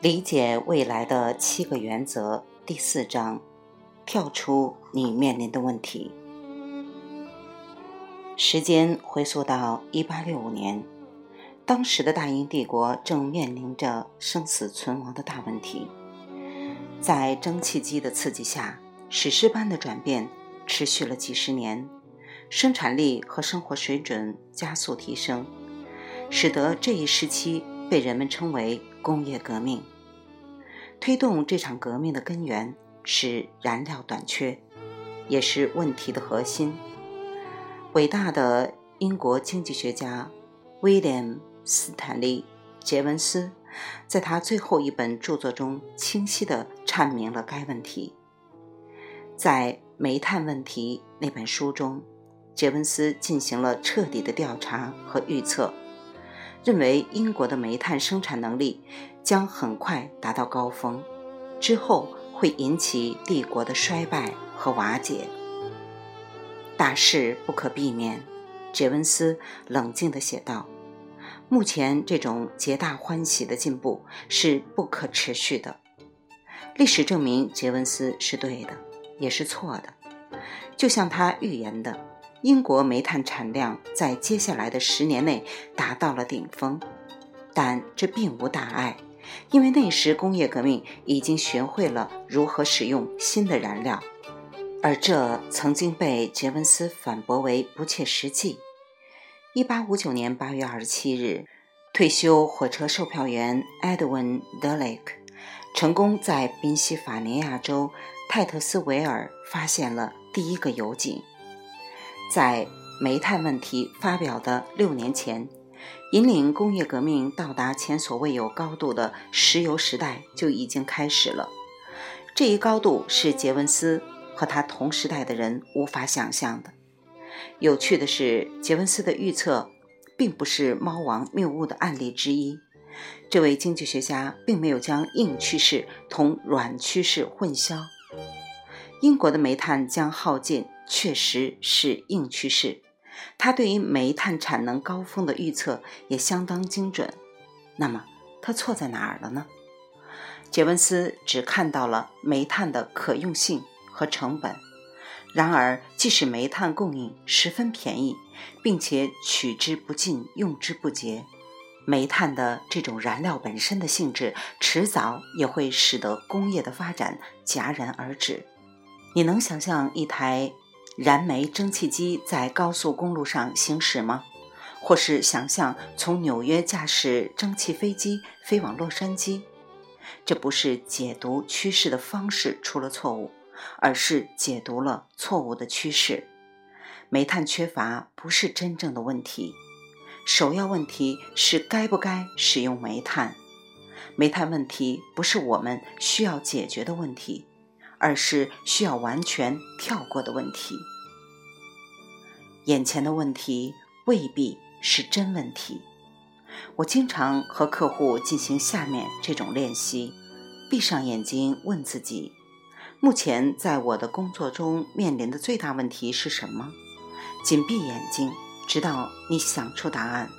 理解未来的七个原则第四章：跳出你面临的问题。时间回溯到一八六五年，当时的大英帝国正面临着生死存亡的大问题。在蒸汽机的刺激下，史诗般的转变持续了几十年，生产力和生活水准加速提升。使得这一时期被人们称为工业革命。推动这场革命的根源是燃料短缺，也是问题的核心。伟大的英国经济学家威廉·斯坦利·杰文斯在他最后一本著作中清晰地阐明了该问题。在《煤炭问题》那本书中，杰文斯进行了彻底的调查和预测。认为英国的煤炭生产能力将很快达到高峰，之后会引起帝国的衰败和瓦解。大势不可避免，杰文斯冷静地写道：“目前这种皆大欢喜的进步是不可持续的。”历史证明，杰文斯是对的，也是错的，就像他预言的。英国煤炭产量在接下来的十年内达到了顶峰，但这并无大碍，因为那时工业革命已经学会了如何使用新的燃料，而这曾经被杰文斯反驳为不切实际。一八五九年八月二十七日，退休火车售票员 Edwin d e l e k 成功在宾夕法尼亚州泰特斯维尔发现了第一个油井。在煤炭问题发表的六年前，引领工业革命到达前所未有高度的石油时代就已经开始了。这一高度是杰文斯和他同时代的人无法想象的。有趣的是，杰文斯的预测并不是猫王谬误的案例之一。这位经济学家并没有将硬趋势同软趋势混淆。英国的煤炭将耗尽。确实是硬趋势，他对于煤炭产能高峰的预测也相当精准。那么他错在哪儿了呢？杰文斯只看到了煤炭的可用性和成本。然而，即使煤炭供应十分便宜，并且取之不尽、用之不竭，煤炭的这种燃料本身的性质，迟早也会使得工业的发展戛然而止。你能想象一台？燃煤蒸汽机在高速公路上行驶吗？或是想象从纽约驾驶蒸汽飞机飞往洛杉矶？这不是解读趋势的方式出了错误，而是解读了错误的趋势。煤炭缺乏不是真正的问题，首要问题是该不该使用煤炭。煤炭问题不是我们需要解决的问题。而是需要完全跳过的问题。眼前的问题未必是真问题。我经常和客户进行下面这种练习：闭上眼睛，问自己，目前在我的工作中面临的最大问题是什么？紧闭眼睛，直到你想出答案。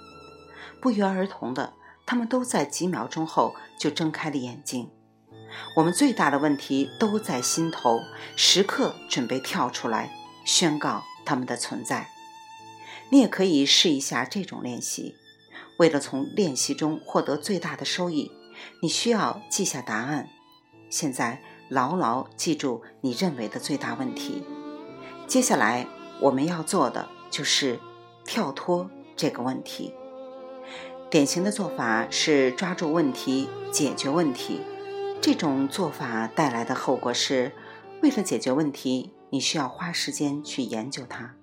不约而同的，他们都在几秒钟后就睁开了眼睛。我们最大的问题都在心头，时刻准备跳出来宣告他们的存在。你也可以试一下这种练习。为了从练习中获得最大的收益，你需要记下答案。现在牢牢记住你认为的最大问题。接下来我们要做的就是跳脱这个问题。典型的做法是抓住问题，解决问题。这种做法带来的后果是，为了解决问题，你需要花时间去研究它，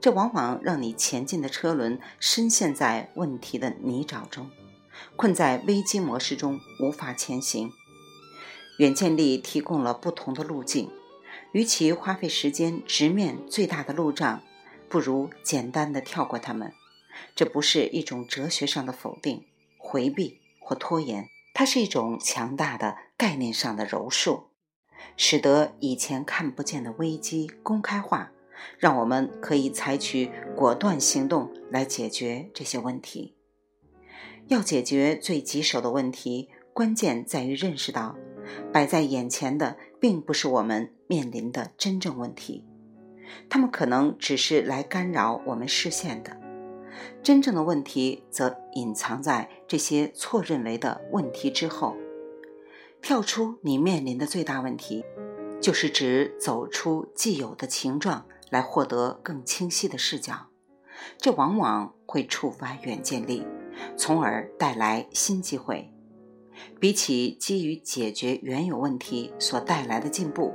这往往让你前进的车轮深陷在问题的泥沼中，困在危机模式中无法前行。远见力提供了不同的路径，与其花费时间直面最大的路障，不如简单的跳过它们。这不是一种哲学上的否定、回避或拖延。它是一种强大的概念上的柔术，使得以前看不见的危机公开化，让我们可以采取果断行动来解决这些问题。要解决最棘手的问题，关键在于认识到，摆在眼前的并不是我们面临的真正问题，他们可能只是来干扰我们视线的。真正的问题则隐藏在这些错认为的问题之后。跳出你面临的最大问题，就是指走出既有的情状，来获得更清晰的视角。这往往会触发远见力，从而带来新机会。比起基于解决原有问题所带来的进步，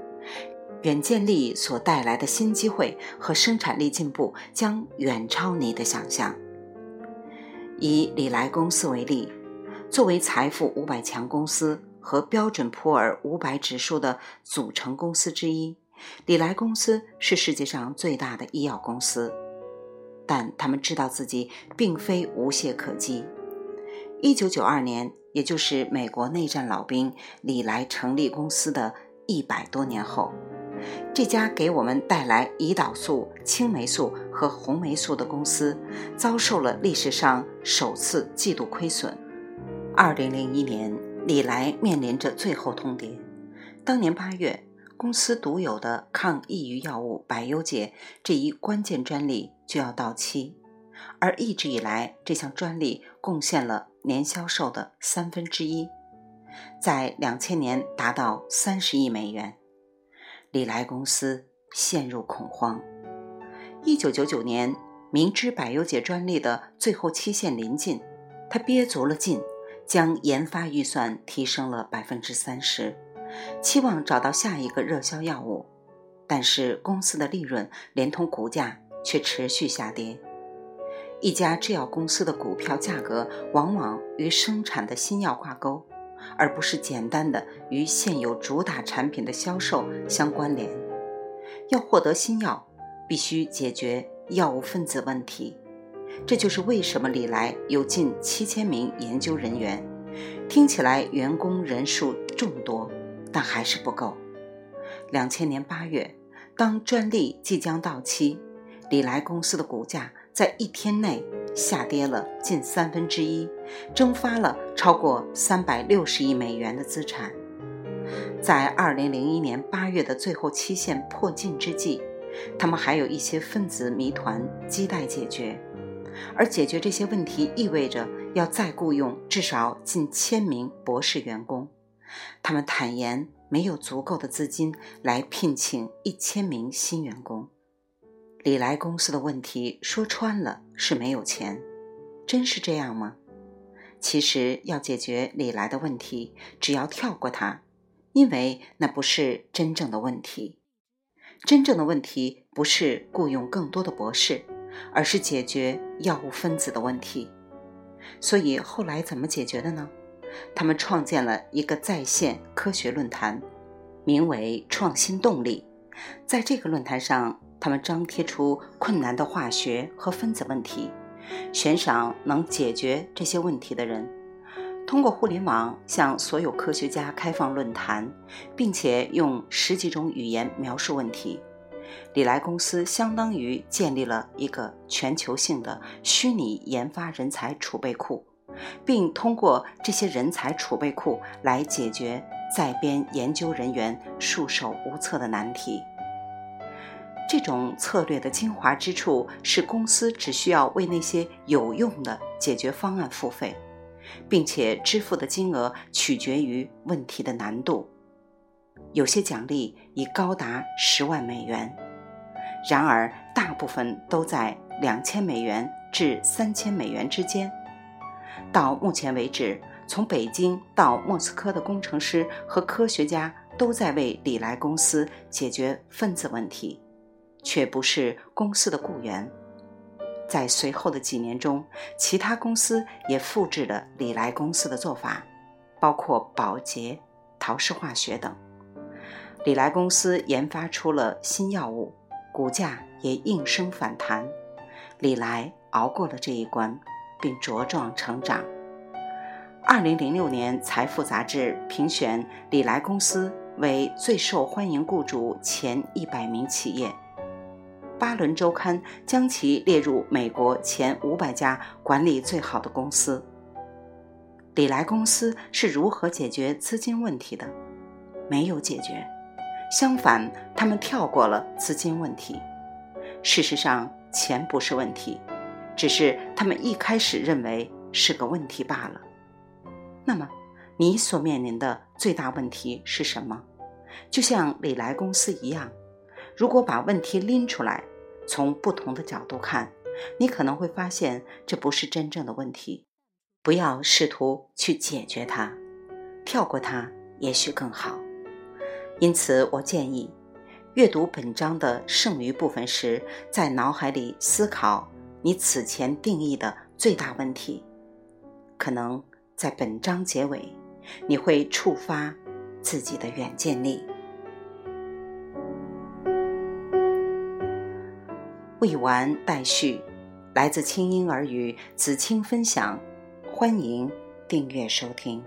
远见力所带来的新机会和生产力进步将远超你的想象。以李来公司为例，作为财富五百强公司和标准普尔五百指数的组成公司之一，李来公司是世界上最大的医药公司。但他们知道自己并非无懈可击。一九九二年，也就是美国内战老兵李来成立公司的一百多年后，这家给我们带来胰岛素、青霉素和红霉素的公司，遭受了历史上首次季度亏损。二零零一年，李来面临着最后通牒。当年八月。公司独有的抗抑郁药物百忧解这一关键专利就要到期，而一直以来，这项专利贡献了年销售的三分之一，在两千年达到三十亿美元。李来公司陷入恐慌。一九九九年，明知百忧解专利的最后期限临近，他憋足了劲，将研发预算提升了百分之三十。期望找到下一个热销药物，但是公司的利润连同股价却持续下跌。一家制药公司的股票价格往往与生产的新药挂钩，而不是简单的与现有主打产品的销售相关联。要获得新药，必须解决药物分子问题。这就是为什么李来有近七千名研究人员，听起来员工人数众多。但还是不够。两千年八月，当专利即将到期，李来公司的股价在一天内下跌了近三分之一，蒸发了超过三百六十亿美元的资产。在二零零一年八月的最后期限迫近之际，他们还有一些分子谜团亟待解决，而解决这些问题意味着要再雇佣至少近千名博士员工。他们坦言没有足够的资金来聘请一千名新员工。李来公司的问题说穿了是没有钱，真是这样吗？其实要解决李来的问题，只要跳过它，因为那不是真正的问题。真正的问题不是雇佣更多的博士，而是解决药物分子的问题。所以后来怎么解决的呢？他们创建了一个在线科学论坛，名为“创新动力”。在这个论坛上，他们张贴出困难的化学和分子问题，悬赏能解决这些问题的人。通过互联网向所有科学家开放论坛，并且用十几种语言描述问题。李来公司相当于建立了一个全球性的虚拟研发人才储备库。并通过这些人才储备库来解决在编研究人员束手无策的难题。这种策略的精华之处是，公司只需要为那些有用的解决方案付费，并且支付的金额取决于问题的难度。有些奖励已高达十万美元，然而大部分都在两千美元至三千美元之间。到目前为止，从北京到莫斯科的工程师和科学家都在为李来公司解决分子问题，却不是公司的雇员。在随后的几年中，其他公司也复制了李来公司的做法，包括宝洁、陶氏化学等。李来公司研发出了新药物，股价也应声反弹。李来熬过了这一关。并茁壮成长。二零零六年，《财富》杂志评选李来公司为最受欢迎雇主前一百名企业，《巴伦周刊》将其列入美国前五百家管理最好的公司。李来公司是如何解决资金问题的？没有解决，相反，他们跳过了资金问题。事实上，钱不是问题，只是他们一开始认为是个问题罢了。那么，你所面临的最大问题是什么？就像李来公司一样，如果把问题拎出来，从不同的角度看，你可能会发现这不是真正的问题。不要试图去解决它，跳过它也许更好。因此，我建议阅读本章的剩余部分时，在脑海里思考你此前定义的最大问题。可能在本章结尾，你会触发自己的远见力。未完待续，来自清音儿语子清分享。欢迎订阅收听。